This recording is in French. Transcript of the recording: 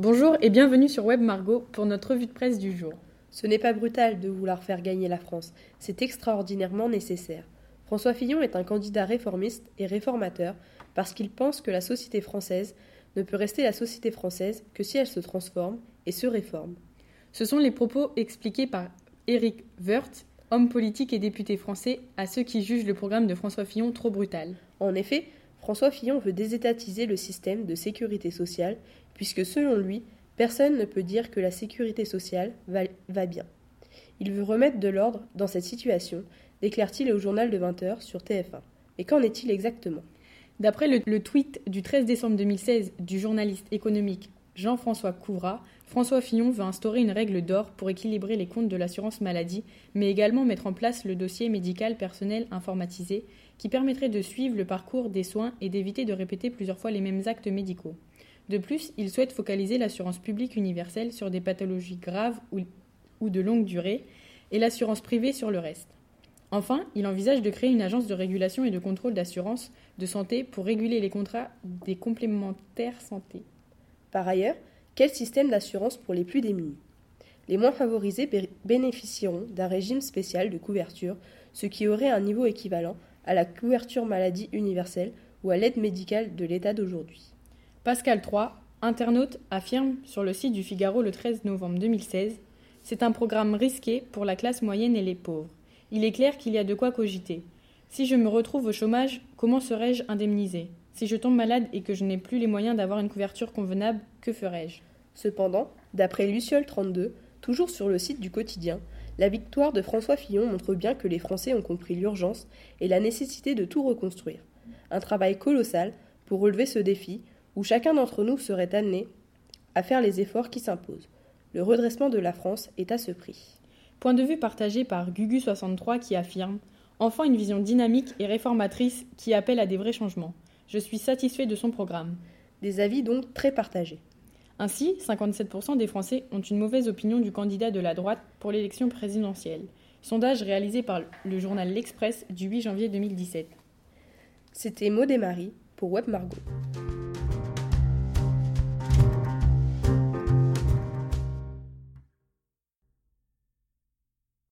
Bonjour et bienvenue sur Web Margot pour notre revue de presse du jour. Ce n'est pas brutal de vouloir faire gagner la France, c'est extraordinairement nécessaire. François Fillon est un candidat réformiste et réformateur parce qu'il pense que la société française ne peut rester la société française que si elle se transforme et se réforme. Ce sont les propos expliqués par Éric Woerth, homme politique et député français, à ceux qui jugent le programme de François Fillon trop brutal. En effet, François Fillon veut désétatiser le système de sécurité sociale, puisque selon lui, personne ne peut dire que la sécurité sociale va, bien. Il veut remettre de l'ordre dans cette situation, déclare-t-il au journal de 20h sur TF1. Mais qu'en est-il exactement? D'après le, tweet du 13 décembre 2016 du journaliste économique Jean-François Couvrat, François Fillon veut instaurer une règle d'or pour équilibrer les comptes de l'assurance maladie, mais également mettre en place le dossier médical personnel informatisé qui permettrait de suivre le parcours des soins et d'éviter de répéter plusieurs fois les mêmes actes médicaux. De plus, il souhaite focaliser l'assurance publique universelle sur des pathologies graves ou, ou de longue durée et l'assurance privée sur le reste. Enfin, il envisage de créer une agence de régulation et de contrôle d'assurance de santé pour réguler les contrats des complémentaires santé. Par ailleurs, quel système d'assurance pour les plus démunis? Les moins favorisés bénéficieront d'un régime spécial de couverture, ce qui aurait un niveau équivalent à la couverture maladie universelle ou à l'aide médicale de l'État d'aujourd'hui. Pascal III, internaute, affirme sur le site du Figaro le 13 novembre 2016 C'est un programme risqué pour la classe moyenne et les pauvres il est clair qu'il y a de quoi cogiter. Si je me retrouve au chômage, comment serais-je indemnisé? Si je tombe malade et que je n'ai plus les moyens d'avoir une couverture convenable, que ferais-je Cependant, d'après Luciole 32, toujours sur le site du quotidien, la victoire de François Fillon montre bien que les Français ont compris l'urgence et la nécessité de tout reconstruire. Un travail colossal pour relever ce défi où chacun d'entre nous serait amené à faire les efforts qui s'imposent. Le redressement de la France est à ce prix. Point de vue partagé par Gugu63 qui affirme Enfin une vision dynamique et réformatrice qui appelle à des vrais changements. Je suis satisfait de son programme. Des avis donc très partagés. Ainsi, 57% des Français ont une mauvaise opinion du candidat de la droite pour l'élection présidentielle. Sondage réalisé par le journal L'Express du 8 janvier 2017. C'était Maud et Marie pour Web Margot.